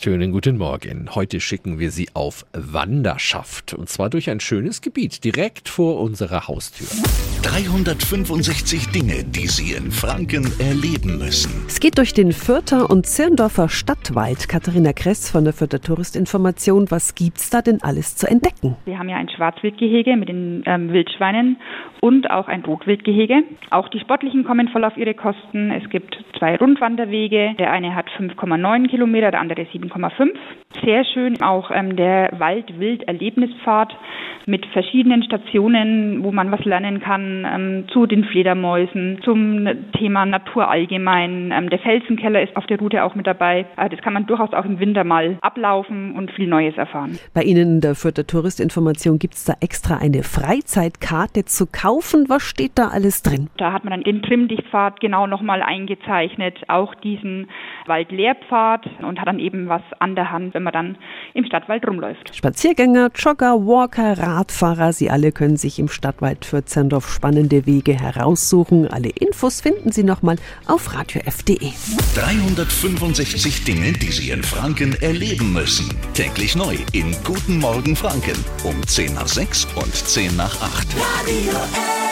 Schönen guten Morgen. Heute schicken wir Sie auf Wanderschaft und zwar durch ein schönes Gebiet direkt vor unserer Haustür. 365 Dinge, die Sie in Franken erleben müssen. Es geht durch den Fürther und Zirndorfer Stadtwald. Katharina Kress von der Fürther Touristinformation. Was gibt's da denn alles zu entdecken? Wir haben ja ein Schwarzwildgehege mit den ähm, Wildschweinen und auch ein Rotwildgehege. Auch die Sportlichen kommen voll auf ihre Kosten. Es gibt zwei Rundwanderwege. Der eine hat 5,9 Kilometer, der andere 7,5. Sehr schön auch ähm, der Wald-Wild-Erlebnispfad mit verschiedenen Stationen, wo man was lernen kann ähm, zu den Fledermäusen, zum Thema Natur allgemein. Ähm, der Felsenkeller ist auf der Route auch mit dabei. Äh, das kann man durchaus auch im Winter mal ablaufen und viel Neues erfahren. Bei Ihnen in der Fürther Touristinformation gibt es da extra eine Freizeitkarte zu kaufen. Was steht da alles drin? Da hat man dann den Trimmdichtpfad genau nochmal eingezeichnet, auch diesen Waldlehrpfad und hat dann eben was an der Hand, wenn man dann im Stadtwald rumläuft. Spaziergänger, Jogger, Walker, Radfahrer, sie alle können sich im Stadtwald für Zerndorf spannende Wege heraussuchen. Alle Infos finden Sie nochmal auf radiof.de. 365 Dinge, die Sie in Franken erleben müssen. Täglich neu in Guten Morgen Franken um 10 nach 6 und 10 nach 8. Radio F.